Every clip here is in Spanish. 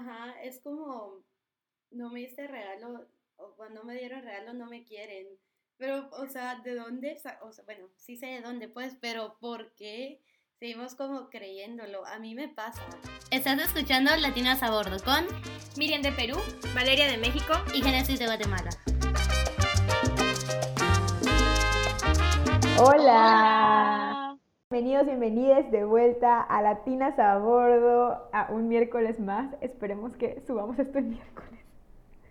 Ajá, es como, no me diste regalo, o cuando me dieron regalo no me quieren. Pero, o sea, ¿de dónde? O sea, bueno, sí sé de dónde, pues, pero ¿por qué? Seguimos como creyéndolo. A mí me pasa. Estás escuchando Latinas a Bordo con Miriam de Perú, Valeria de México y Genesis de Guatemala. Hola. Bienvenidos, bienvenidas de vuelta a Latinas a Bordo, a un miércoles más. Esperemos que subamos esto el miércoles.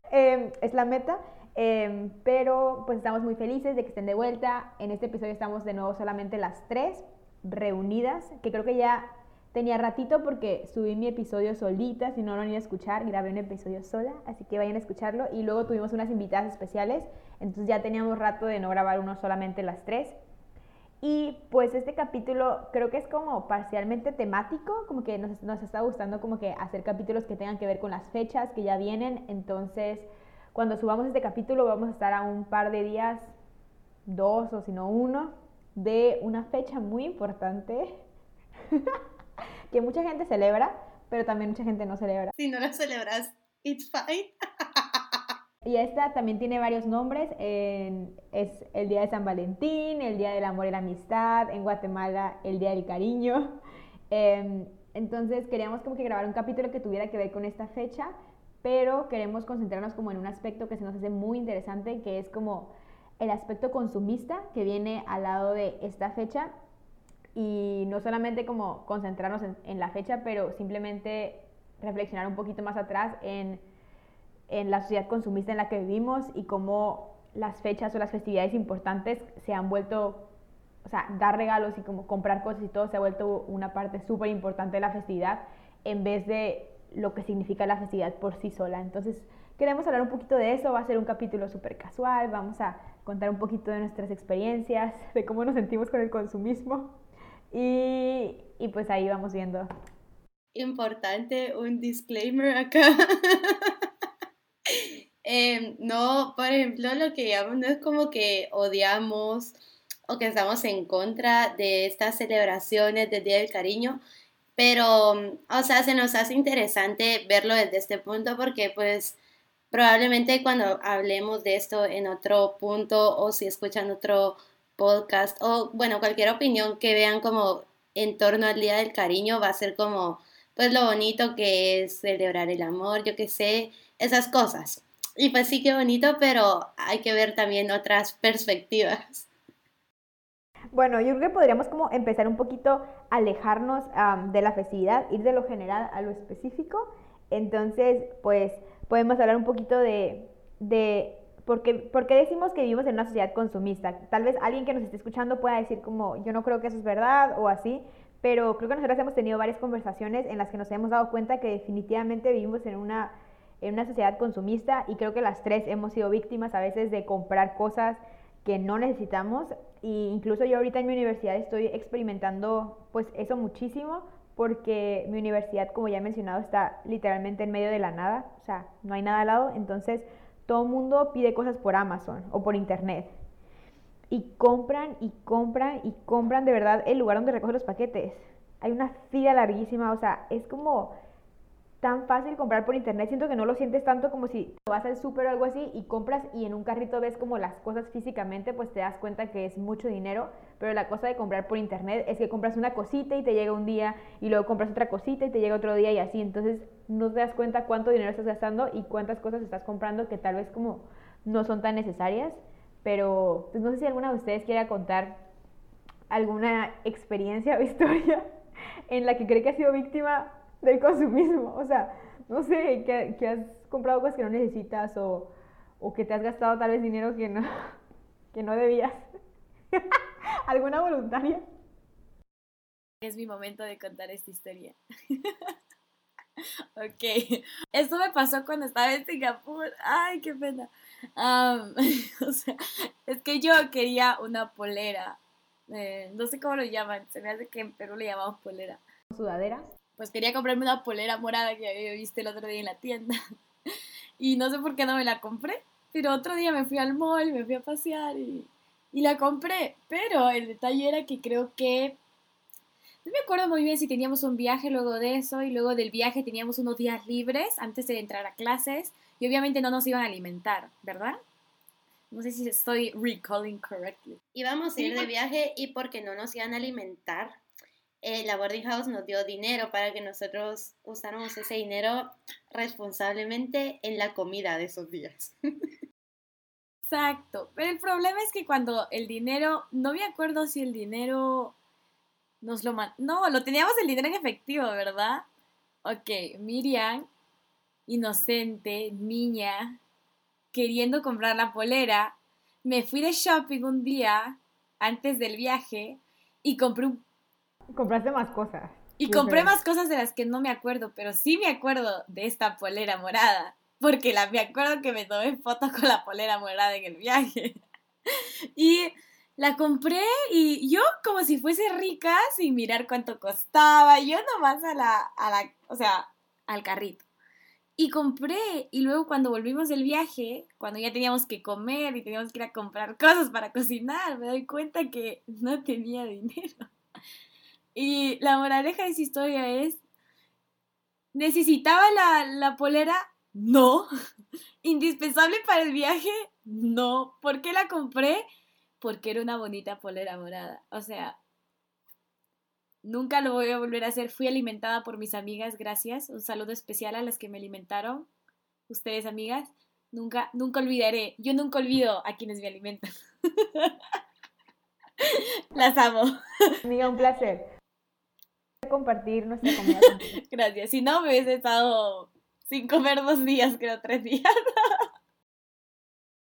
Em, es la meta, em, pero pues estamos muy felices de que estén de vuelta. En este episodio estamos de nuevo solamente las tres reunidas, que creo que ya tenía ratito porque subí mi episodio solita, si no lo han ido a escuchar, grabé un episodio sola, así que vayan a escucharlo. Y luego tuvimos unas invitadas especiales, entonces ya teníamos rato de no grabar uno solamente las tres. Y pues este capítulo creo que es como parcialmente temático, como que nos, nos, está gustando como que hacer capítulos que tengan que ver con las fechas que ya vienen. Entonces, cuando subamos este capítulo vamos a estar a un par de días, dos o si no uno, de una fecha muy importante que mucha gente celebra, pero también mucha gente no celebra. Si no la celebras, it's fine. Y esta también tiene varios nombres. es el Día de San Valentín, el Día del Amor y la Amistad, en Guatemala el Día del Cariño. Em, entonces queríamos como que grabar un capítulo que tuviera que ver con esta fecha, pero queremos concentrarnos como en un aspecto que se nos hace muy interesante, que es como el aspecto consumista que viene al lado de esta fecha y no solamente como concentrarnos en, en la fecha, pero simplemente reflexionar un poquito más atrás en en la sociedad consumista en la que vivimos y cómo las fechas o las festividades importantes se han vuelto, o sea, dar regalos y como comprar cosas y todo se ha vuelto una parte súper importante de la festividad en vez de lo que significa la festividad por sí sola. Entonces, queremos hablar un poquito de eso, va a ser un capítulo súper casual, vamos a contar un poquito de nuestras experiencias, de cómo nos sentimos con el consumismo y, y pues ahí vamos viendo. Importante un disclaimer acá. Em, no, por ejemplo, lo que digamos no es como que odiamos o que estamos en contra de estas celebraciones del Día del Cariño, pero, o sea, se nos hace interesante verlo desde este punto porque pues probablemente cuando hablemos de esto en otro punto o si escuchan otro podcast o bueno, cualquier opinión que vean como en torno al Día del Cariño va a ser como pues lo bonito que es celebrar el amor, yo qué sé, esas cosas. Y pues sí, qué bonito, pero hay que ver también otras perspectivas. Bueno, yo creo que podríamos como empezar un poquito a alejarnos de la festividad, ir de lo general a lo específico. Entonces, pues podemos hablar un poquito de, de por, qué, decimos que vivimos en una sociedad consumista. Tal vez alguien que nos esté escuchando pueda decir como yo no creo que eso es verdad o así, pero creo que nosotros hemos tenido varias conversaciones en las que nos hemos dado cuenta que definitivamente vivimos en una en una sociedad consumista y creo que las tres hemos sido víctimas a veces de comprar cosas que no necesitamos. E incluso yo ahorita en mi universidad estoy experimentando pues eso muchísimo porque mi universidad como ya he mencionado está literalmente en medio de la nada, o sea, no hay nada al lado, entonces todo mundo pide cosas por Amazon o por internet. Y compran y compran y compran de verdad el lugar donde recogen los paquetes. Hay una fila larguísima, o sea, es como tan fácil comprar por internet. Siento que no lo sientes tanto como si vas al súper o algo así y compras y en un carrito ves como las cosas físicamente, pues te das cuenta que es mucho dinero. Pero la cosa de comprar por internet es que compras una cosita y te llega un día y luego compras otra cosita y te llega otro día y así. Entonces no te das cuenta cuánto dinero estás gastando y cuántas cosas estás comprando que tal vez como no son tan necesarias. Pero pues no sé si alguna de ustedes quiera contar alguna experiencia o historia en la que cree que ha sido víctima del consumismo. O sea, no sé, que, has comprado cosas que no necesitas o, o, que te has gastado tal vez dinero que no, que no debías. ¿Alguna voluntaria? Es mi momento de contar esta historia. ok, esto me pasó cuando estaba en Singapur. Ay, qué pena. o sea, es que yo quería una polera. Eh, no sé cómo lo llaman. Se me hace que en Perú le llamamos polera. ¿Sudadera? Pues quería comprarme una polera morada que había visto el otro día en la tienda. y no sé por qué no me la compré, pero otro día me fui al mall, me fui a pasear y, y la compré. Pero el detalle era que creo que no me acuerdo muy bien si teníamos un viaje luego de eso y luego del viaje teníamos unos días libres antes de entrar a clases y obviamente no nos iban a alimentar, ¿verdad? No sé si estoy recalling correctly. Íbamos a ir de viaje y porque no nos iban a alimentar, eh, la boarding house nos dio dinero para que nosotros usáramos ese dinero responsablemente en la comida de esos días. Exacto, pero el problema es que cuando el dinero, no me acuerdo si el dinero nos lo man... No, lo teníamos el dinero en efectivo, ¿verdad? Ok, Miriam, inocente, niña, queriendo comprar la polera, me fui de shopping un día antes del viaje y compré un... Compraste más cosas. Y compré más cosas de las que no me acuerdo, pero sí me acuerdo de esta polera morada, porque la, me acuerdo que me tomé fotos con la polera morada en el viaje. y la compré y yo como si fuese rica sin mirar cuánto costaba, yo nomás a la, a la, o sea, al carrito. Y compré, y luego cuando volvimos del viaje, cuando ya teníamos que comer y teníamos que ir a comprar cosas para cocinar, me doy cuenta que no tenía dinero. Y la moraleja de esa historia es, ¿necesitaba la, la polera? No. ¿Indispensable para el viaje? No. ¿Por qué la compré? Porque era una bonita polera morada. O sea, Nunca lo voy a volver a hacer. Fui alimentada por mis amigas, gracias. Un saludo especial a las que me alimentaron. Ustedes, amigas. Nunca, nunca olvidaré. Yo nunca olvido a quienes me alimentan. las amo. Amiga, un placer. Compartir nuestra comida. Gracias. Si no, me hubiese estado sin comer dos días, creo, tres días.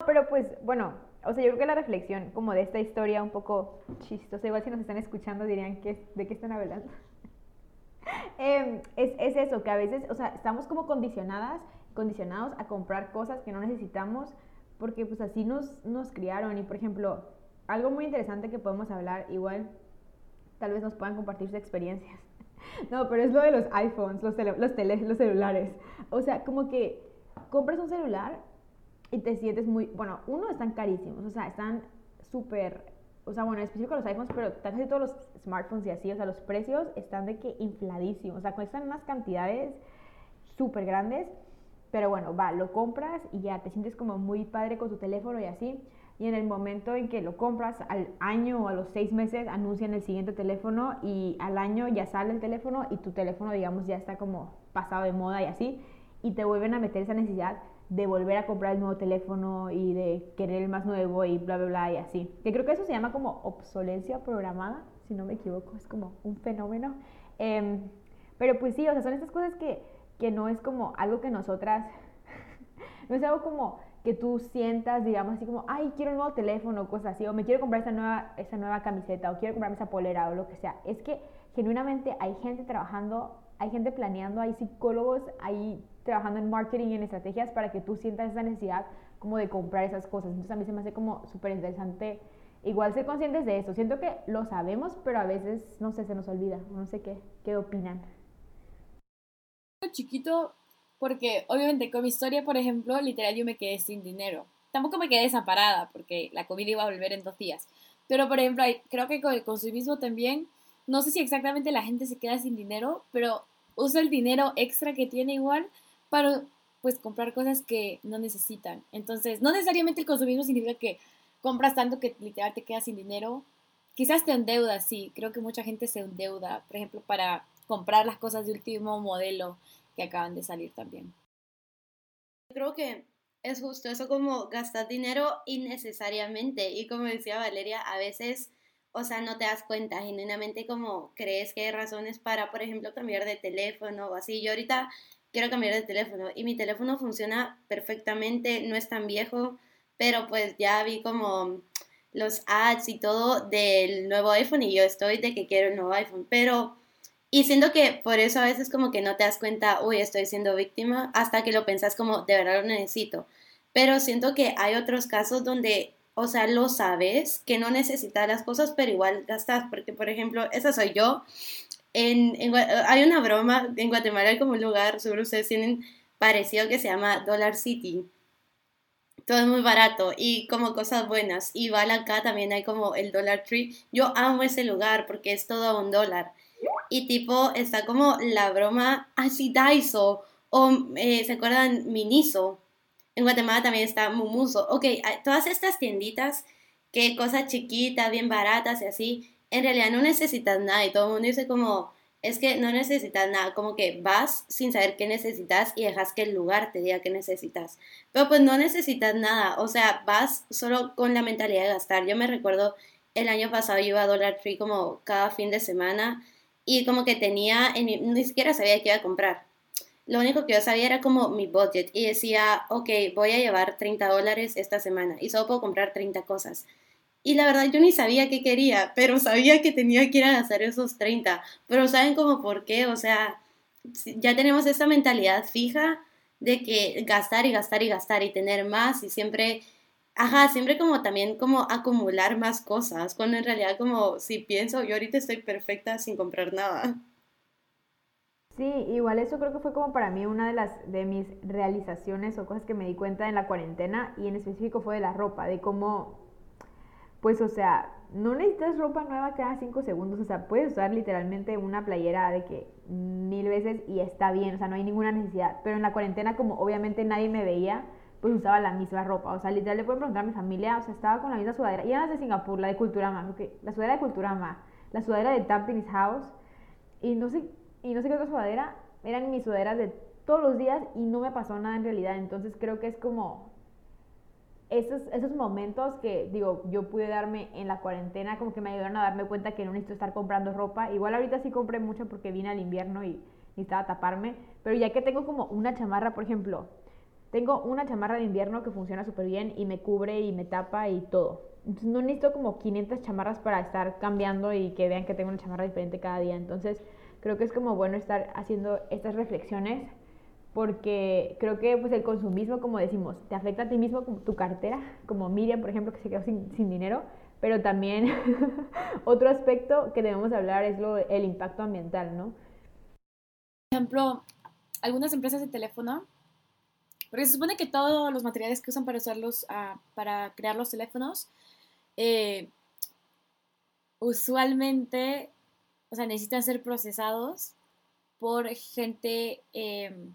Pero pues, bueno, o sea, yo creo que la reflexión como de esta historia un poco chistosa, igual si nos están escuchando dirían, que ¿de qué están hablando? Em, es, es, eso, que a veces, o sea, estamos como condicionadas, condicionados a comprar cosas que no necesitamos porque pues así nos, nos criaron y por ejemplo, algo muy interesante que podemos hablar, igual tal vez nos puedan compartir sus experiencias. No, pero es lo de los iPhones, los, los, tele los celulares. O sea, como que compras un celular y te sientes muy, bueno, uno, están carísimos, o sea, están súper, o sea, bueno, en específico los iPhones, pero casi todos los smartphones y así, o sea, los precios están de que infladísimos, o sea, cuestan unas cantidades súper grandes, pero bueno, va, lo compras y ya te sientes como muy padre con tu teléfono y así, y en el momento en que lo compras, al año o a los seis meses anuncian el siguiente teléfono y al año ya sale el teléfono y tu teléfono, digamos, ya está como pasado de moda y así, y te vuelven a meter esa necesidad de volver a comprar el nuevo teléfono y de querer el más nuevo y bla, bla, bla y así. Que creo que eso se llama como obsolencia programada, si no me equivoco, es como un fenómeno. Em, pero pues sí, o sea, son estas cosas que, que no es como algo que nosotras, no es algo como que tú sientas, digamos, así como, ay, quiero un nuevo teléfono, cosas así, o me quiero comprar esa nueva, esa nueva camiseta, o quiero comprarme esa polera, o lo que sea. Es que genuinamente hay gente trabajando, hay gente planeando, hay psicólogos, hay trabajando en marketing y en estrategias para que tú sientas esa necesidad como de comprar esas cosas. Entonces a mí se me hace como súper interesante igual ser conscientes de eso. Siento que lo sabemos, pero a veces, no sé, se nos olvida. No sé qué, qué opinan. Chiquito, porque obviamente con mi historia, por ejemplo, literal yo me quedé sin dinero. Tampoco me quedé desamparada porque la comida iba a volver en dos días. Pero, por ejemplo, creo que con el consumismo también, no sé si exactamente la gente se queda sin dinero, pero usa el dinero extra que tiene igual para pues comprar cosas que no necesitan. Entonces, no necesariamente el consumismo significa que compras tanto que literal te quedas sin dinero. Quizás te endeudas, sí. Creo que mucha gente se endeuda, por ejemplo, para comprar las cosas de último modelo que acaban de salir también. Creo que es justo eso como gastar dinero innecesariamente y como decía Valeria, a veces, o sea, no te das cuenta, genuinamente como crees que hay razones para, por ejemplo, cambiar de teléfono o así. Yo ahorita quiero cambiar de teléfono y mi teléfono funciona perfectamente, no es tan viejo, pero pues ya vi como los ads y todo del nuevo iPhone y yo estoy de que quiero el nuevo iPhone, pero y siento que por eso a veces como que no te das cuenta, uy, estoy siendo víctima, hasta que lo pensás como, de verdad lo necesito. Pero siento que hay otros casos donde, o sea, lo sabes, que no necesitas las cosas, pero igual gastas, porque por ejemplo, esa soy yo, hay una broma, en Guatemala hay como un lugar, seguro ustedes tienen parecido que se llama Dollar City. Todo es muy barato y como cosas buenas. Igual acá también hay como el Dollar Tree. Yo amo ese lugar porque es todo un dólar. Y tipo está como la broma así Daiso o eh, se acuerdan Miniso. En Guatemala también está Mumuso. Ok, todas estas tienditas que cosas chiquitas, bien baratas y así, en realidad no necesitas nada y todo el mundo dice como, es que no necesitas nada, como que vas sin saber qué necesitas y dejas que el lugar te diga qué necesitas. Pero pues no necesitas nada, o sea, vas solo con la mentalidad de gastar. Yo me recuerdo el año pasado yo iba a Dollar Tree como cada fin de semana y como que tenía, ni siquiera sabía qué iba a comprar. Lo único que yo sabía era como mi budget y decía, ok, voy a llevar 30 dólares esta semana y solo puedo comprar 30 cosas. Y la verdad yo ni sabía qué quería, pero sabía que tenía que ir a gastar esos 30. Pero ¿saben cómo por qué? O sea, ya tenemos esa mentalidad fija de que gastar y gastar y gastar y tener más y siempre, ajá, siempre como también como acumular más cosas, cuando en realidad como si pienso, yo ahorita estoy perfecta sin comprar nada. Sí, igual eso creo que fue como para mí una de las de mis realizaciones o cosas que me di cuenta en la cuarentena y en específico fue de la ropa, de cómo pues o sea, no necesitas ropa nueva cada cinco segundos, o sea, puedes usar literalmente una playera de que mil veces y está bien, o sea, no hay ninguna necesidad. Pero en la cuarentena, como obviamente nadie me veía, pues usaba la misma ropa, o sea, literal le puedo preguntar a mi familia, o sea, estaba con la misma sudadera, y era de Singapur, la de Culturama, okay, la sudadera de Culturama, la sudadera de Tampines House, y no sé, y no sé qué otra sudadera, eran mis sudaderas de todos los días y no me pasó nada en realidad, entonces creo que es como esos, esos momentos que, digo, yo pude darme en la cuarentena, como que me ayudaron a darme cuenta que no necesito estar comprando ropa. Igual ahorita sí compré mucho porque vine al invierno y necesitaba taparme, pero ya que tengo como una chamarra, por ejemplo, tengo una chamarra de invierno que funciona súper bien y me cubre y me tapa y todo. Entonces no necesito como 500 chamarras para estar cambiando y que vean que tengo una chamarra diferente cada día. Entonces creo que es como bueno estar haciendo estas reflexiones porque creo que pues el consumismo, como decimos, te afecta a ti mismo, como tu cartera, como Miriam, por ejemplo, que se quedó sin, sin dinero, pero también otro aspecto que debemos hablar es lo, el impacto ambiental, ¿no? Por ejemplo, algunas empresas de teléfono, porque se supone que todos los materiales que usan para usarlos, uh, para crear los teléfonos, eh, usualmente, o sea, necesitan ser procesados por gente... Eh,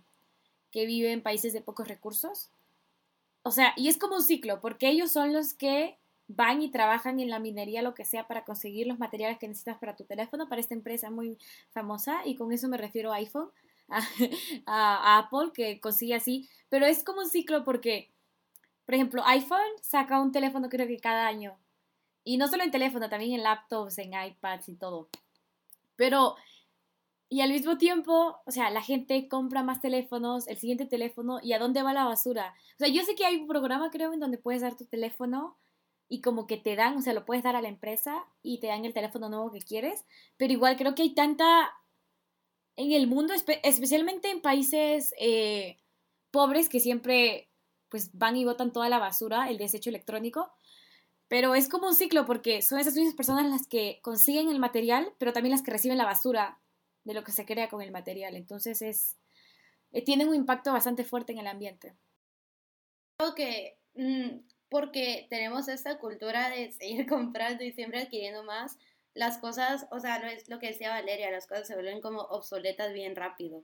que vive en países de pocos recursos. O sea, y es como un ciclo, porque ellos son los que van y trabajan en la minería, lo que sea, para conseguir los materiales que necesitas para tu teléfono, para esta empresa muy famosa, y con eso me refiero a iPhone, a, Apple, que consigue así, pero es como un ciclo porque, por ejemplo, iPhone saca un teléfono creo que cada año, y no solo en teléfono, también en laptops, en iPads y todo. Pero y al mismo tiempo, o sea, la gente compra más teléfonos, el siguiente teléfono, ¿y a dónde va la basura? O sea, yo sé que hay un programa, creo, en donde puedes dar tu teléfono y como que te dan, o sea, lo puedes dar a la empresa y te dan el teléfono nuevo que quieres, pero igual creo que hay tanta en el mundo, especialmente en países eh, pobres que siempre pues van y botan toda la basura, el desecho electrónico, pero es como un ciclo porque son esas mismas personas las que consiguen el material, pero también las que reciben la basura de lo que se crea con el material. Entonces es, eh, tiene un impacto bastante fuerte en el ambiente. Creo que mm, porque tenemos esta cultura de seguir comprando y siempre adquiriendo más, las cosas, o sea, lo, es lo que decía Valeria, las cosas se vuelven como obsoletas bien rápido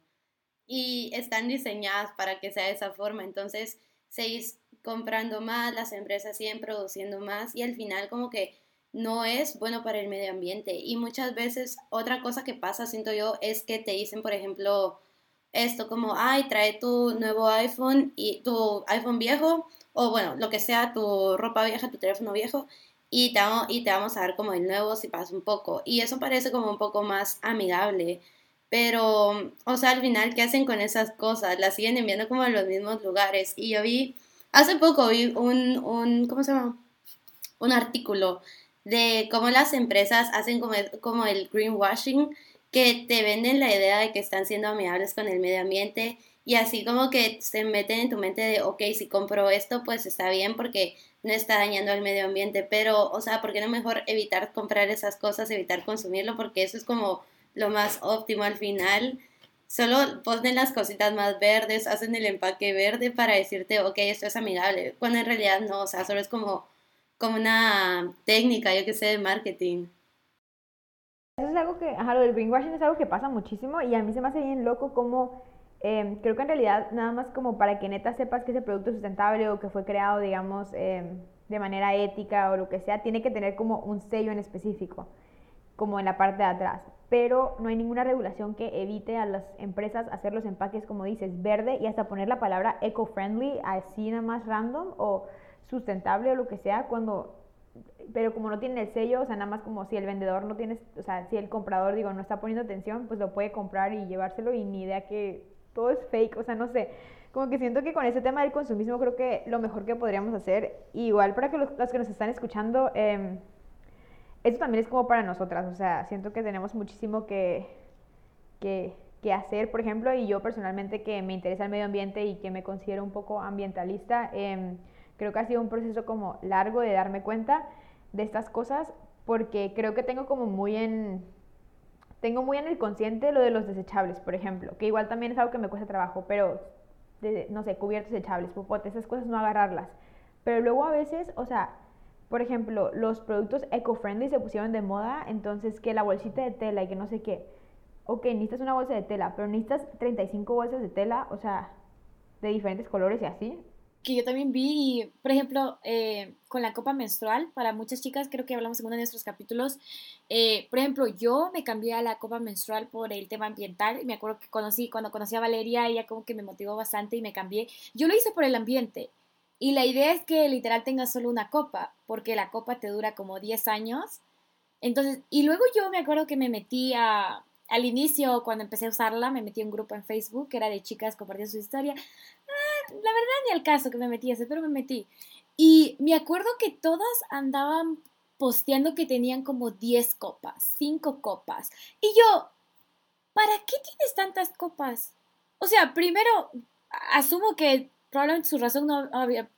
y están diseñadas para que sea de esa forma. Entonces, seguís comprando más, las empresas siguen produciendo más y al final como que no es bueno para el medio ambiente. Y muchas veces otra cosa que pasa, siento yo, es que te dicen, por ejemplo, esto como, ay, trae tu nuevo iPhone y tu iPhone viejo, o bueno, lo que sea, tu ropa vieja, tu teléfono viejo, y te, vamos, a dar como el nuevo si pasa un poco. Y eso parece como un poco más amigable. Pero, o sea, al final, ¿qué hacen con esas cosas? Las siguen enviando como a los mismos lugares. Y yo vi, hace poco vi un, un ¿cómo se llama? Un artículo de cómo las empresas hacen como, como el greenwashing, que te venden la idea de que están siendo amigables con el medio ambiente y así como que se meten en tu mente de, ok, si compro esto, pues está bien porque no está dañando al medio ambiente, pero, o sea, ¿por qué no mejor evitar comprar esas cosas, evitar consumirlo? Porque eso es como lo más óptimo al final. Solo ponen las cositas más verdes, hacen el empaque verde para decirte, ok, esto es amigable, cuando en realidad no, o sea, solo es como como una técnica, yo que sé, de marketing. Eso es algo que, ajá, lo del greenwashing es algo que pasa muchísimo y a mí se me hace bien loco como, em, creo que en realidad nada más como para que neta sepas que ese producto es sustentable o que fue creado, digamos, em, de manera ética o lo que sea, tiene que tener como un sello en específico, como en la parte de atrás. Pero no hay ninguna regulación que evite a las empresas hacer los empaques, como dices, verde y hasta poner la palabra eco-friendly así nada más random o sustentable o lo que sea, cuando pero como no tiene el sello, o sea, nada más como si el vendedor no tiene, o sea, si el comprador, digo, no está poniendo atención, pues lo puede comprar y llevárselo y ni idea que todo es fake, o sea, no sé. Como que siento que con ese tema del consumismo creo que lo mejor que podríamos hacer, igual para que los, que nos están escuchando, eh, esto también es como para nosotras, o sea, siento que tenemos muchísimo que, que, que hacer, por ejemplo, y yo personalmente que me interesa el medio ambiente y que me considero un poco ambientalista, eh, creo que ha sido un proceso como largo de darme cuenta de estas cosas porque creo que tengo como muy en tengo muy en el consciente lo de los desechables, por ejemplo, que igual también es algo que me cuesta trabajo, pero no sé, cubiertos desechables, popotes, esas cosas no agarrarlas. Pero luego a veces, o sea, por ejemplo, los productos eco-friendly se pusieron de moda, entonces que la bolsita de tela y que no sé qué. Ok, necesitas una bolsa de tela, pero necesitas 35 bolsas de tela, o sea, de diferentes colores y así que yo también vi, por ejemplo, eh, con la copa menstrual, para muchas chicas, creo que hablamos en uno de nuestros capítulos, eh, por ejemplo, yo me cambié a la copa menstrual por el tema ambiental, me acuerdo que conocí, cuando conocí a Valeria, ella como que me motivó bastante y me cambié. Yo lo hice por el ambiente, y la idea es que literal tengas solo una copa, porque la copa te dura como 10 años. Entonces, y luego yo me acuerdo que me metí a, al inicio, cuando empecé a usarla, me metí en un grupo en Facebook que era de chicas compartiendo su historia. Ah, la verdad, ni al caso que me metí ese, pero me metí. Y me acuerdo que todas andaban posteando que tenían como 10 copas, 5 copas. Y yo, ¿para qué tienes tantas copas? O sea, primero, asumo que probablemente su razón no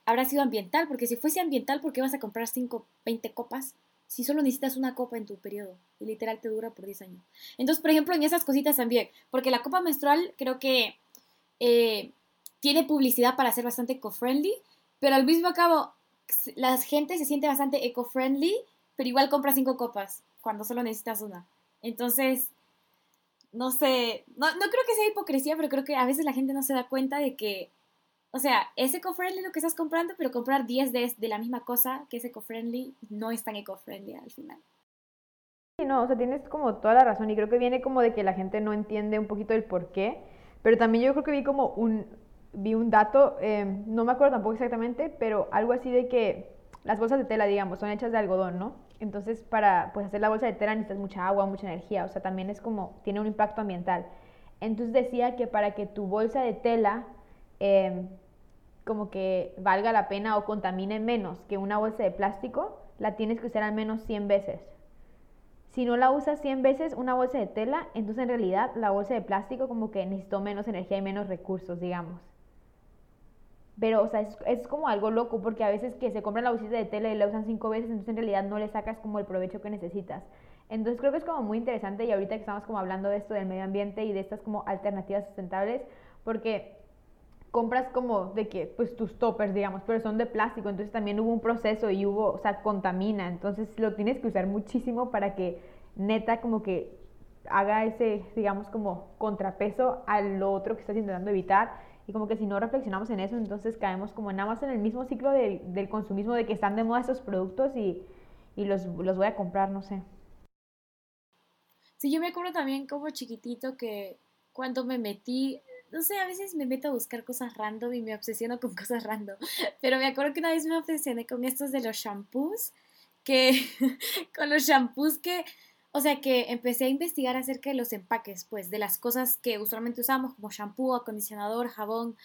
habrá sido ambiental, porque si fuese ambiental, ¿por qué vas a comprar 5, 20 copas? si solo necesitas una copa en tu periodo y literal te dura por 10 años. Entonces, por ejemplo, en esas cositas también, porque la copa menstrual creo que eh, tiene publicidad para ser bastante eco-friendly, pero al mismo cabo la gente se siente bastante eco-friendly, pero igual compra cinco copas cuando solo necesitas una. Entonces, no sé, no, no creo que sea hipocresía, pero creo que a veces la gente no se da cuenta de que o sea, es eco-friendly lo que estás comprando, pero comprar 10 de, de la misma cosa que es eco-friendly no es tan eco-friendly al final. Sí, no, o sea, tienes como toda la razón y creo que viene como de que la gente no entiende un poquito el por qué, pero también yo creo que vi como un, vi un dato, em, no me acuerdo tampoco exactamente, pero algo así de que las bolsas de tela, digamos, son hechas de algodón, ¿no? Entonces, para pues, hacer la bolsa de tela necesitas mucha agua, mucha energía, o sea, también es como, tiene un impacto ambiental. Entonces decía que para que tu bolsa de tela Em, como que valga la pena o contamine menos que una bolsa de plástico, la tienes que usar al menos 100 veces. Si no la usas 100 veces una bolsa de tela, entonces en realidad la bolsa de plástico como que necesitó menos energía y menos recursos, digamos. Pero, o sea, es, es, como algo loco porque a veces que se compran la bolsita de tela y la usan 5 veces, entonces en realidad no le sacas como el provecho que necesitas. Entonces creo que es como muy interesante y ahorita que estamos como hablando de esto del medio ambiente y de estas como alternativas sustentables, porque compras como de que, pues tus toppers, digamos, pero son de plástico, entonces también hubo un proceso y hubo, o sea, contamina, entonces lo tienes que usar muchísimo para que neta como que haga ese, digamos, como contrapeso a lo otro que estás intentando evitar. Y como que si no reflexionamos en eso, entonces caemos como nada más en el mismo ciclo del consumismo de que están de moda estos productos y, y los, los voy a comprar, no sé. Sí, yo me acuerdo también como chiquitito que cuando me metí no sé, a veces me meto a buscar cosas random y me obsesiono con cosas random. Pero me acuerdo que una vez me obsesioné con estos de los shampoos, que con los shampoos que, o sea, que empecé a investigar acerca de los empaques, pues, de las cosas que usualmente usamos, como shampoo, acondicionador, jabón.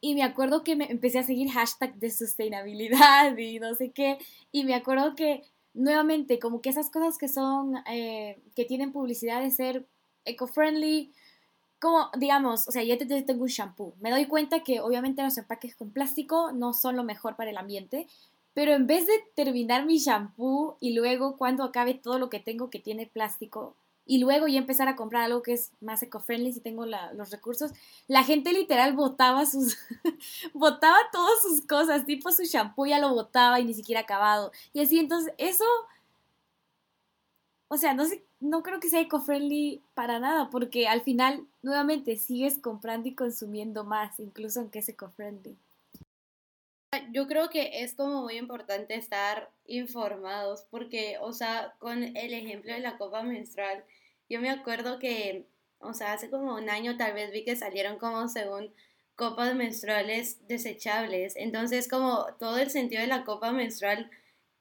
y me acuerdo que me empecé a seguir hashtag de sostenibilidad y no sé qué. Y me acuerdo que nuevamente, como que esas cosas que son, eh, que tienen publicidad de ser eco-friendly, como, digamos, o sea, yo tengo un shampoo. Me doy cuenta que obviamente los empaques con plástico no son lo mejor para el ambiente, pero en vez de terminar mi shampoo y luego cuando acabe todo lo que tengo que tiene plástico y luego ya empezar a comprar algo que es más eco-friendly si tengo los recursos, la gente literal botaba sus, botaba todas sus cosas, tipo su shampoo ya lo botaba y ni siquiera acabado. Y así, entonces, eso o sea, no sé, no creo que sea eco-friendly para nada, porque al final, nuevamente, sigues comprando y consumiendo más, incluso aunque es eco-friendly. Yo creo que es como muy importante estar informados, porque, o sea, con el ejemplo de la copa menstrual, yo me acuerdo que, o sea, hace como un año tal vez vi que salieron como según copas menstruales desechables, entonces como todo el sentido de la copa menstrual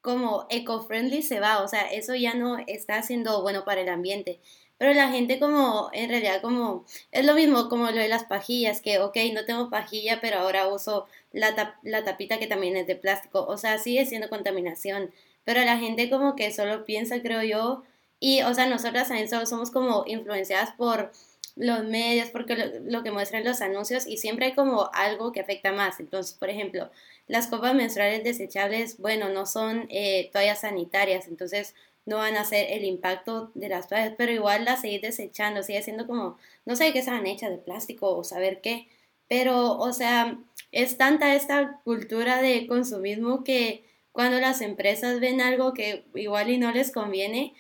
como eco-friendly se va, o sea, eso ya no está siendo bueno para el ambiente. Pero la gente como, en realidad como, es lo mismo como lo de las pajillas, que ok, no tengo pajilla, pero ahora uso la, tapita que también es de plástico, o sea, sigue siendo contaminación. Pero la gente como que solo piensa, creo yo, y o sea, nosotras también somos como influenciadas por los medios, porque lo, que muestran los anuncios y siempre hay como algo que afecta más. Entonces, por ejemplo, las copas menstruales desechables, bueno, no son eh, toallas sanitarias, entonces no van a hacer el impacto de las toallas, pero igual las seguir desechando, sigue siendo como, no sé qué sean hechas de plástico o saber qué, pero, o sea, es tanta esta cultura de consumismo que cuando las empresas ven algo que igual y no les conviene,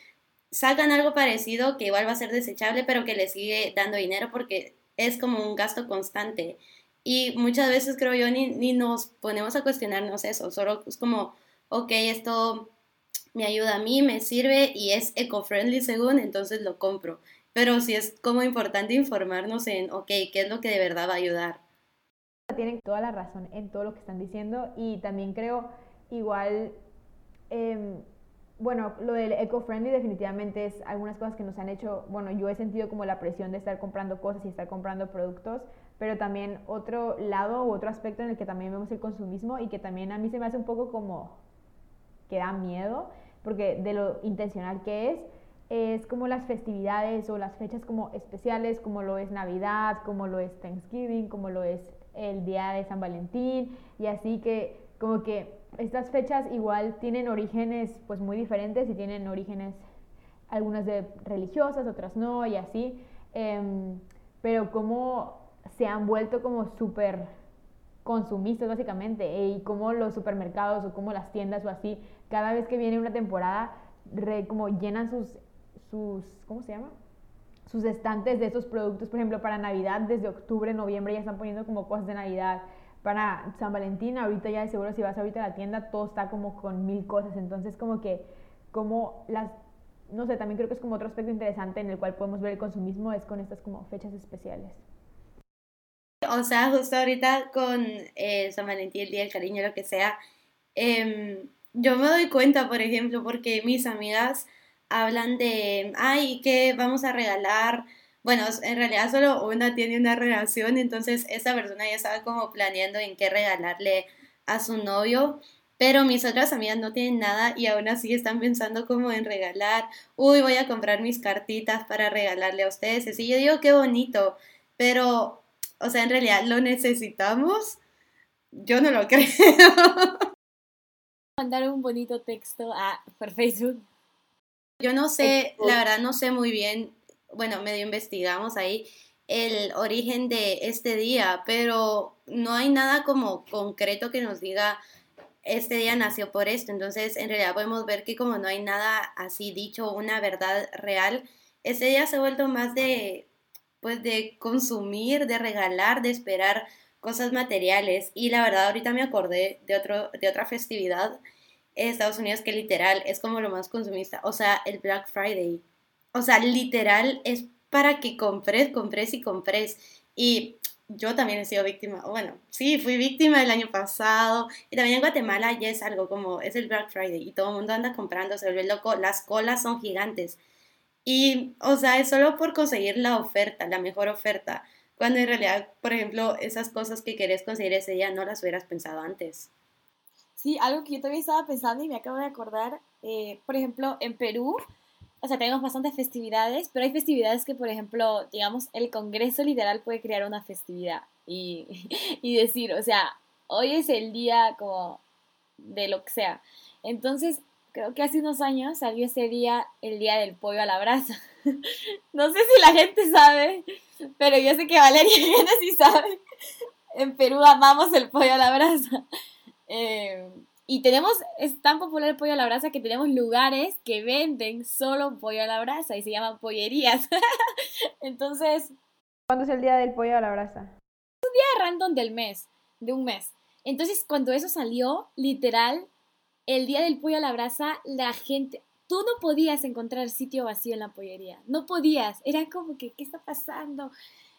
sacan algo parecido que igual va a ser desechable, pero que les sigue dando dinero porque es como un gasto constante. Y muchas veces creo yo ni, ni nos ponemos a cuestionarnos eso, solo es como, ok, esto me ayuda a mí, me sirve y es eco-friendly según, entonces lo compro. Pero sí es como importante informarnos en, ok, ¿qué es lo que de verdad va a ayudar? Tienen toda la razón en todo lo que están diciendo y también creo igual... Eh, bueno, lo del eco-friendly definitivamente es algunas cosas que nos han hecho, bueno, yo he sentido como la presión de estar comprando cosas y estar comprando productos, pero también otro lado u otro aspecto en el que también vemos el consumismo y que también a mí se me hace un poco como que da miedo, porque de lo intencional que es, es como las festividades o las fechas como especiales, como lo es Navidad, como lo es Thanksgiving, como lo es el día de San Valentín, y así que como que estas fechas igual tienen orígenes pues muy diferentes y tienen orígenes algunas de religiosas, otras no y así, em, pero como se han vuelto como súper consumistas básicamente e, y como los supermercados o como las tiendas o así, cada vez que viene una temporada, como llenan sus, sus, ¿cómo se llama? Sus estantes de esos productos, por ejemplo, para Navidad, desde octubre, noviembre ya están poniendo como cosas de Navidad para San Valentín, ahorita ya de seguro si vas ahorita a la tienda, todo está como con mil cosas, entonces como que, como las, no sé, también creo que es como otro aspecto interesante en el cual podemos ver el consumismo, es con estas como fechas especiales. O sea, justo ahorita con eh, San Valentín, el Día del Cariño, lo que sea, em, yo me doy cuenta, por ejemplo, porque mis amigas hablan de, ay, ¿qué vamos a regalar? bueno, en realidad solo una tiene una relación, entonces esa persona ya estaba como planeando en qué regalarle a su novio, pero mis otras amigas no tienen nada y aún así están pensando como en regalar, uy, voy a comprar mis cartitas para regalarle a ustedes, y yo digo, qué bonito, pero, o sea, en realidad lo necesitamos, yo no lo creo. Mandar un bonito texto a, por Facebook. Yo no sé, la verdad no sé muy bien bueno, medio investigamos ahí el origen de este día, pero no hay nada como concreto que nos diga este día nació por esto. Entonces, en realidad podemos ver que como no hay nada así dicho, una verdad real, este día se ha vuelto más de pues de consumir, de regalar, de esperar cosas materiales. Y la verdad ahorita me acordé de otro de otra festividad Estados Unidos que literal es como lo más consumista, o sea, el Black Friday. O sea, literal es para que compres, compres y compres. Y yo también he sido víctima, bueno, sí, fui víctima el año pasado. Y también en Guatemala ya es algo como, es el Black Friday y todo el mundo anda comprando, se vuelve loco, las colas son gigantes. Y, o sea, es solo por conseguir la oferta, la mejor oferta. Cuando en realidad, por ejemplo, esas cosas que querés conseguir ese día no las hubieras pensado antes. Sí, algo que yo también estaba pensando y me acabo de acordar, eh, por ejemplo, en Perú o sea, tenemos bastantes festividades, pero hay festividades que, por ejemplo, digamos, el Congreso literal puede crear una festividad y, y decir, o sea, hoy es el día como de lo que sea. Entonces, creo que hace unos años salió ese día, el día del pollo a la brasa. no sé si la gente sabe, pero yo sé que Valeria sí sabe. En Perú amamos el pollo a la brasa. Eh, Y tenemos, es tan popular el pollo a la brasa que tenemos lugares que venden solo pollo a la brasa y se llaman pollerías. Entonces, ¿Cuándo es el día del pollo a la brasa? día random del mes, de un mes. Entonces, cuando eso salió, literal, el día del pollo a la brasa, la gente, tú no podías encontrar sitio vacío en la pollería, no podías, era como que, ¿qué está pasando?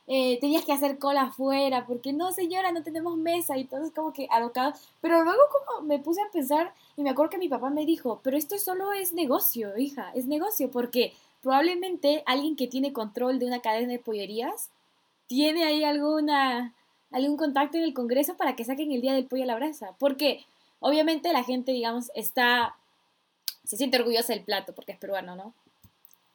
Eh, tenías que hacer cola afuera, porque no, señora, no tenemos mesa, y todo es como que alocado. Pero luego como me puse a pensar, y me acuerdo que mi papá me dijo, pero esto solo es negocio, hija, es negocio, porque probablemente alguien que tiene control de una cadena de pollerías tiene ahí alguna, algún contacto en el Congreso para que saquen el día del pollo a la brasa. Porque obviamente la gente, digamos, está, se siente orgullosa del plato porque es peruano, ¿no?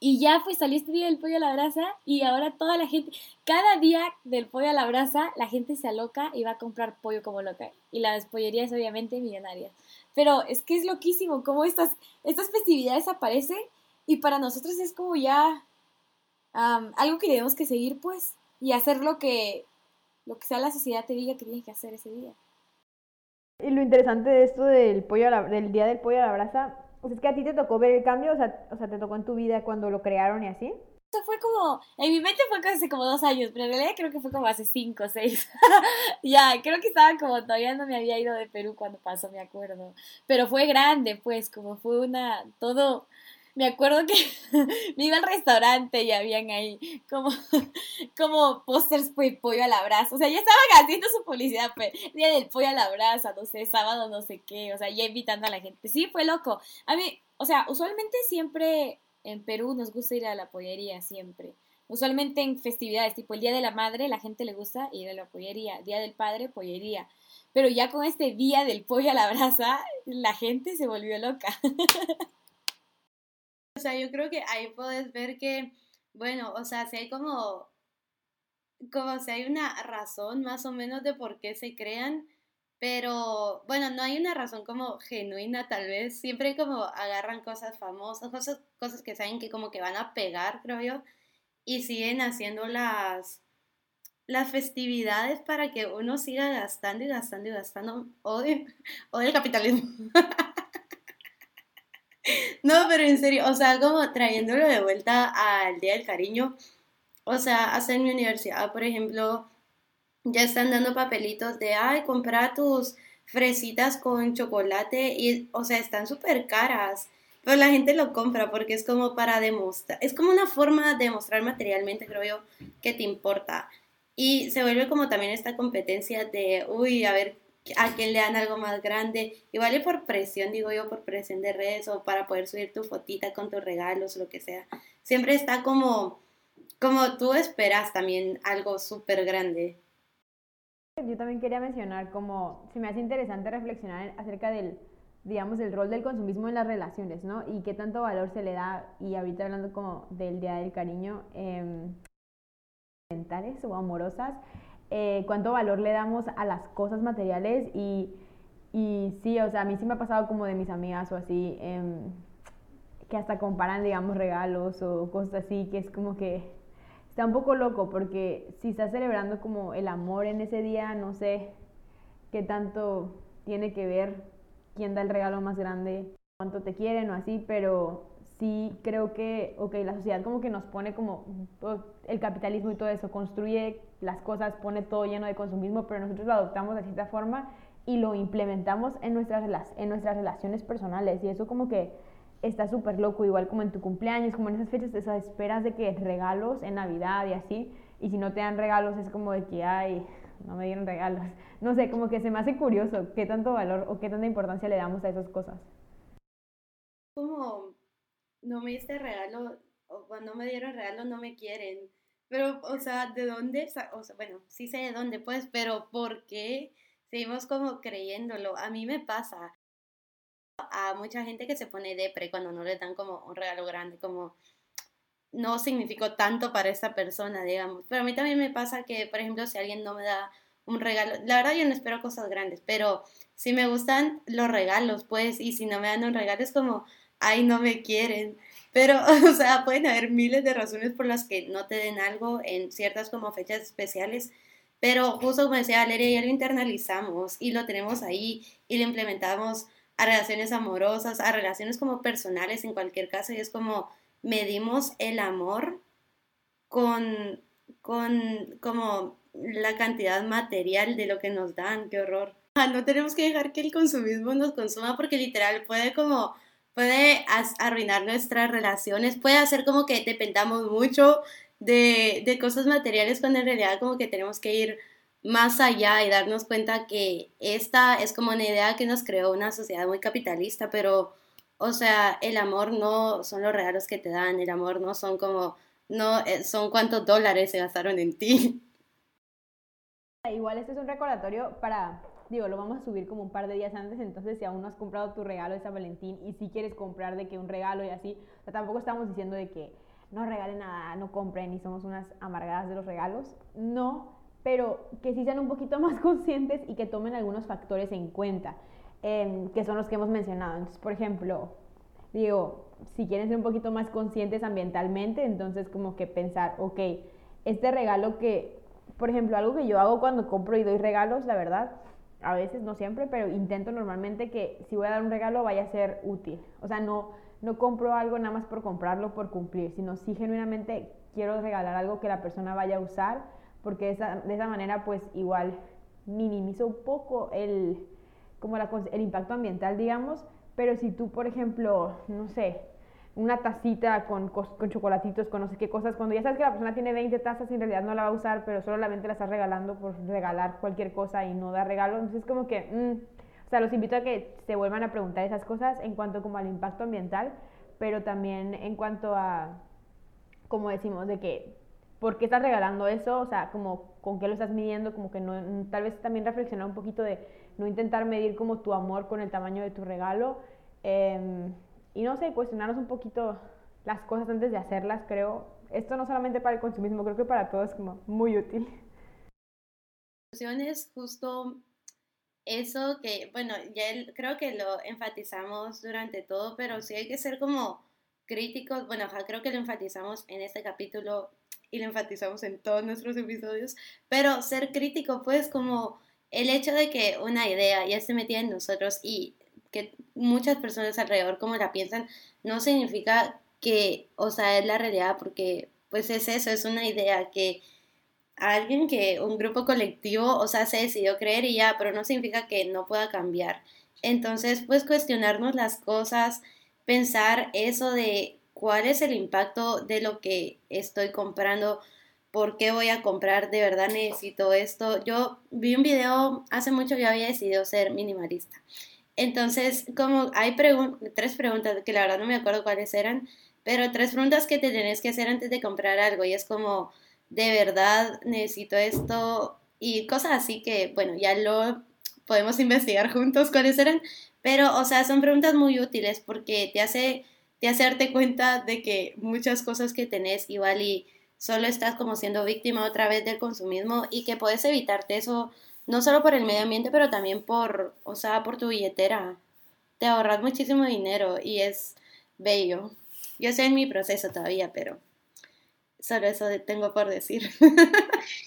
Y ya pues salió este día del pollo a la brasa y ahora toda la gente, cada día del pollo a la brasa, la gente se aloca y va a comprar pollo como loca. Y las pollerías obviamente millonarias. Pero es que es loquísimo cómo estas, estas festividades aparecen y para nosotros es como ya am, algo que tenemos que seguir pues y hacer lo que, lo que sea la sociedad te diga que tienes que hacer ese día. Y lo interesante de esto del pollo del día del pollo a la brasa, sea, es que a ti te tocó ver el cambio, o sea, o sea, te tocó en tu vida cuando lo crearon y así. Eso fue como, en mi mente fue hace como dos años, pero en realidad creo que fue como hace cinco o seis. ya, creo que estaba como, todavía no me había ido de Perú cuando pasó, me acuerdo. Pero fue grande, pues, como fue una, todo, me acuerdo que me iba al restaurante y habían ahí como, como pósters pues pollo a la brasa. O sea, ya estaban haciendo su publicidad, pues, día del pollo a la brasa, no sé, sábado no sé qué, o sea, ya invitando a la gente. Sí, fue loco. A mí, o sea, usualmente siempre en Perú nos gusta ir a la pollería, siempre. Usualmente en festividades, tipo el Día de la Madre, la gente le gusta ir a la pollería. Día del Padre, pollería. Pero ya con este Día del Pollo a la Brasa, la gente se volvió loca. O sea, yo creo que ahí puedes ver que, bueno, o sea, si hay como, como si hay una razón más o menos de por qué se crean, pero bueno, no hay una razón como genuina tal vez, siempre como agarran cosas famosas, cosas, cosas que saben que como que van a pegar, creo yo, y siguen haciendo las, las festividades para que uno siga gastando y gastando y gastando. Odio, odio el capitalismo. No, pero en serio, o sea, como trayéndolo de vuelta al Día del Cariño, o sea, hasta en mi universidad, por ejemplo, ya están dando papelitos de, ay, compra tus fresitas con chocolate y, o sea, están súper caras, pero la gente lo compra porque es como para demostrar, es como una forma de demostrar materialmente, creo yo, que te importa. Y se vuelve como también esta competencia de, uy, a ver a quién le dan algo más grande. Y vale por presión, digo yo, por presión de redes o para poder subir tu fotita con tus regalos, lo que sea. Siempre está como, como tú esperas también algo súper grande. Yo también quería mencionar como, se me hace interesante reflexionar acerca del, digamos, del rol del consumismo en las relaciones, ¿no? Y qué tanto valor se le da, y ahorita hablando como del Día del Cariño, eh, sentimentales o amorosas, eh, cuánto valor le damos a las cosas materiales y, y sí, o sea, a mí sí me ha pasado como de mis amigas o así, em, que hasta comparan, digamos, regalos o cosas así, que es como que está un poco loco porque si estás celebrando como el amor en ese día, no sé qué tanto tiene que ver quién da el regalo más grande, cuánto te quieren o así, pero sí creo que, ok, la sociedad como que nos pone como el capitalismo y todo eso, construye las cosas, pone todo lleno de consumismo, pero nosotros lo adoptamos de cierta forma y lo implementamos en nuestras, en nuestras relaciones personales y eso como que está súper loco, igual como en tu cumpleaños, como en esas fechas, esas esperas de que regalos en Navidad y así, y si no te dan regalos es como de que, ay, no me dieron regalos. No sé, como que se me hace curioso qué tanto valor o qué tanta importancia le damos a esas cosas. No me diste regalo, o cuando me dieron regalo no me quieren. Pero, o sea, ¿de dónde? O sea, bueno, sí sé de dónde, pues, pero ¿por qué seguimos como creyéndolo? A mí me pasa. a mucha gente que se pone depre cuando no le dan como un regalo grande, como no significó tanto para esta persona, digamos. Pero a mí también me pasa que, por ejemplo, si alguien no me da un regalo, la verdad yo no espero cosas grandes, pero si me gustan los regalos, pues, y si no me dan un regalo es como, ay, no me quieren. Pero, o sea, pueden haber miles de razones por las que no te den algo en ciertas como fechas especiales, pero justo como decía Valeria, ya lo internalizamos y lo tenemos ahí y lo implementamos a relaciones amorosas, a relaciones como personales en cualquier caso, y es como medimos el amor con, con como la cantidad material de lo que nos dan, qué horror. Ah, no tenemos que dejar que el consumismo nos consuma porque literal puede como puede arruinar nuestras relaciones, puede hacer como que dependamos mucho de, de, cosas materiales cuando en realidad como que tenemos que ir más allá y darnos cuenta que esta es como una idea que nos creó una sociedad muy capitalista, pero o sea, el amor no son los regalos que te dan, el amor no son como, no eh, son cuántos dólares se gastaron en ti. Igual este es un recordatorio para digo, lo vamos a subir como un par de días antes, entonces si aún no has comprado tu regalo de San Valentín y si quieres comprar de que un regalo y así, tampoco estamos diciendo de que no regalen nada, no compren y somos unas amargadas de los regalos, no, pero que sí sean un poquito más conscientes y que tomen algunos factores en cuenta, em, que son los que hemos mencionado. Entonces, por ejemplo, digo, si quieren ser un poquito más conscientes ambientalmente, entonces como que pensar, ok, este regalo que, por ejemplo, algo que yo hago cuando compro y doy regalos, la verdad, a veces, no siempre, pero intento normalmente que si voy a dar un regalo vaya a ser útil. O sea, no, no compro algo nada más por comprarlo, por cumplir, sino si genuinamente quiero regalar algo que la persona vaya a usar, porque de esa, de esa manera pues igual minimizo un poco el, como la, el impacto ambiental, digamos, pero si tú, por ejemplo, no sé, una tacita con, con, chocolatitos, con no sé qué cosas, cuando ya sabes que la persona tiene 20 tazas y en realidad no la va a usar, pero solamente la estás regalando por regalar cualquier cosa y no dar regalo, entonces como que, mm, o sea, los invito a que se vuelvan a preguntar esas cosas en cuanto como al impacto ambiental, pero también en cuanto a, como decimos, de que, ¿por qué estás regalando eso? O sea, como, ¿con qué lo estás midiendo? Como que no, tal vez también reflexionar un poquito de no intentar medir como tu amor con el tamaño de tu regalo. Eh, y no sé, cuestionarnos un poquito las cosas antes de hacerlas, creo. Esto no solamente para el consumismo, creo que para todos es como muy útil. Es justo eso que, bueno, ya creo que lo enfatizamos durante todo, pero sí hay que ser como críticos. Bueno, creo que lo enfatizamos en este capítulo y lo enfatizamos en todos nuestros episodios, pero ser crítico, pues como el hecho de que una idea ya se metía en nosotros y que muchas personas alrededor como la piensan, no significa que, o sea, es la realidad, porque pues es eso, es una idea que alguien que, un grupo colectivo, o sea, se decidió creer y ya, pero no significa que no pueda cambiar. Entonces, pues cuestionarnos las cosas, pensar eso de cuál es el impacto de lo que estoy comprando, por qué voy a comprar, de verdad necesito esto. Yo vi un video hace mucho, yo había decidido ser minimalista entonces, como hay tres preguntas, que la verdad no me acuerdo cuáles eran, pero tres preguntas que te tenés que hacer antes de comprar algo y es como, ¿de verdad necesito esto? Y cosas así que, bueno, ya lo podemos investigar juntos cuáles eran, pero, o sea, son preguntas muy útiles porque te hace, te hace darte cuenta de que muchas cosas que tenés igual y solo estás como siendo víctima otra vez del consumismo y que puedes evitarte eso no solo por el medio ambiente, pero también por, o sea, por tu billetera. Te ahorras muchísimo dinero y es bello. Yo estoy en mi proceso todavía, pero solo eso tengo por decir.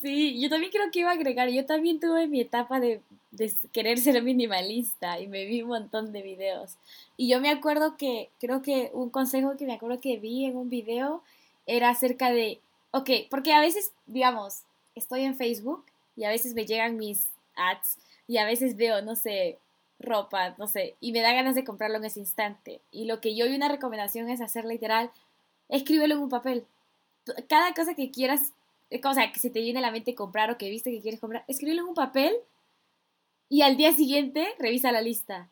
Sí, yo también creo que iba a agregar, yo también tuve mi etapa de, de, querer ser minimalista y me vi un montón de videos. Y yo me acuerdo que, creo que un consejo que me acuerdo que vi en un video era acerca de, ok, porque a veces, digamos, estoy en Facebook y a veces me llegan mis ads y a veces veo, no sé, ropa, no sé, y me da ganas de comprarlo en ese instante. Y lo que yo vi una recomendación es hacer literal, escríbelo en un papel. Cada cosa que quieras, eh, o sea, que se te viene a la mente comprar o que viste que quieres comprar, escríbelo en un papel y al día siguiente revisa la lista.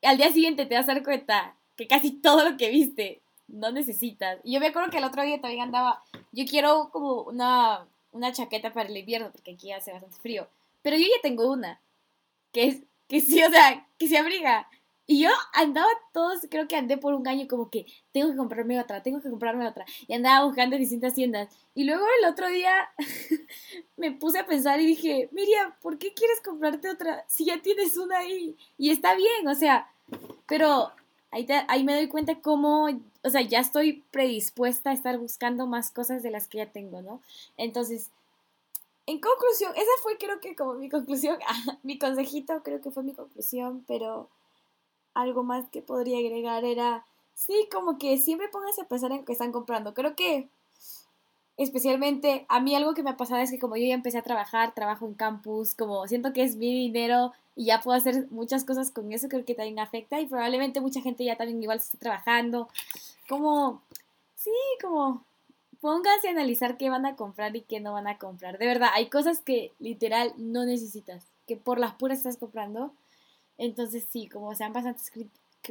Y al día siguiente te vas a dar cuenta que casi todo lo que viste no necesitas. Y yo me acuerdo que el otro día también andaba, yo quiero como una una chaqueta para el invierno, porque aquí hace bastante frío. Pero yo ya tengo una, que es, que sí, o sea, que se abriga. Y yo andaba todos, creo que andé por un año como que tengo que comprarme otra, tengo que comprarme otra. Y andaba buscando distintas tiendas. Y luego el otro día me puse a pensar y dije, Miriam, ¿por qué quieres comprarte otra si ya tienes una ahí? Y está bien, o sea, pero ahí, ahí me doy cuenta cómo o sea, ya estoy predispuesta a estar buscando más cosas de las que ya tengo, ¿no? Entonces, en conclusión, esa fue creo que como mi conclusión, mi consejito creo que fue mi conclusión, pero algo más que podría agregar era, sí, como que siempre pónganse a pensar en que están comprando. Creo que especialmente a mí algo que me ha pasado es que como yo ya empecé a trabajar, trabajo en campus, como siento que es mi dinero y ya puedo hacer muchas cosas con eso, creo que también afecta y probablemente mucha gente ya también igual está trabajando. Como, sí, como pónganse a analizar qué van a comprar y qué no van a comprar. De verdad, hay cosas que literal no necesitas, que por las puras estás comprando. Entonces sí, como sean bastante,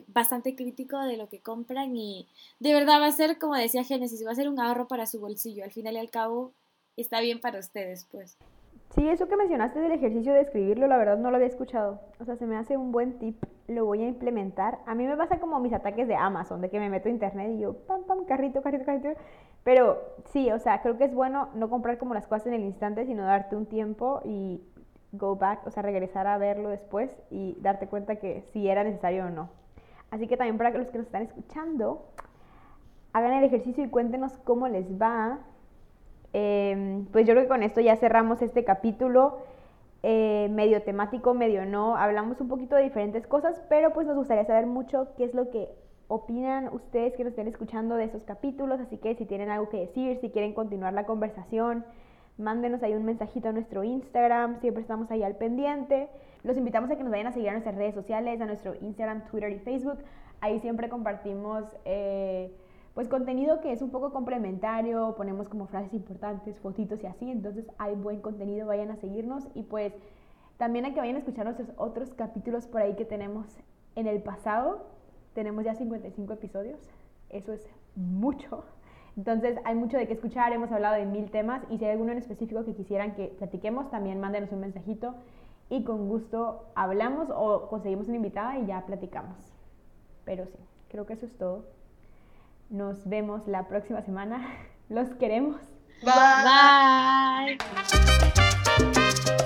bastante crítico de lo que compran y de verdad va a ser, como decía Génesis, va a ser un ahorro para su bolsillo. Al final y al cabo está bien para ustedes, pues. Sí, eso que mencionaste del ejercicio de escribirlo, la verdad no lo había escuchado. O sea, se me hace un buen tip, lo voy a implementar. A mí me pasa como mis ataques de Amazon, de que me meto a internet y yo, pam, pam, carrito, carrito, carrito. Pero sí, o sea, creo que es bueno no comprar como las cosas en el instante, sino darte un tiempo y go back, o sea, regresar a verlo después y darte cuenta que si era necesario o no. Así que también para los que nos están escuchando, hagan el ejercicio y cuéntenos cómo les va. Em, pues yo creo que con esto ya cerramos este capítulo. Eh, medio temático, medio no. Hablamos un poquito de diferentes cosas, pero pues nos gustaría saber mucho qué es lo que opinan ustedes que nos estén escuchando de esos capítulos, así que si tienen algo que decir, si quieren continuar la conversación, mándenos ahí un mensajito a nuestro Instagram, siempre estamos ahí al pendiente. Los invitamos a que nos vayan a seguir a nuestras redes sociales, a nuestro Instagram, Twitter y Facebook. Ahí siempre compartimos eh, pues contenido que es un poco complementario, ponemos como frases importantes, fotitos y así, entonces hay buen contenido, vayan a seguirnos y pues también a que vayan a escuchar nuestros otros capítulos por ahí que tenemos en el pasado tenemos ya 55 episodios, eso es mucho. Entonces hay mucho de qué escuchar, hemos hablado de mil temas y si hay alguno en específico que quisieran que platiquemos, también mándenos un mensajito y con gusto hablamos o conseguimos una invitada y ya platicamos. Pero sí, creo que eso es todo. Nos vemos la próxima semana. Los queremos. Bye. Bye.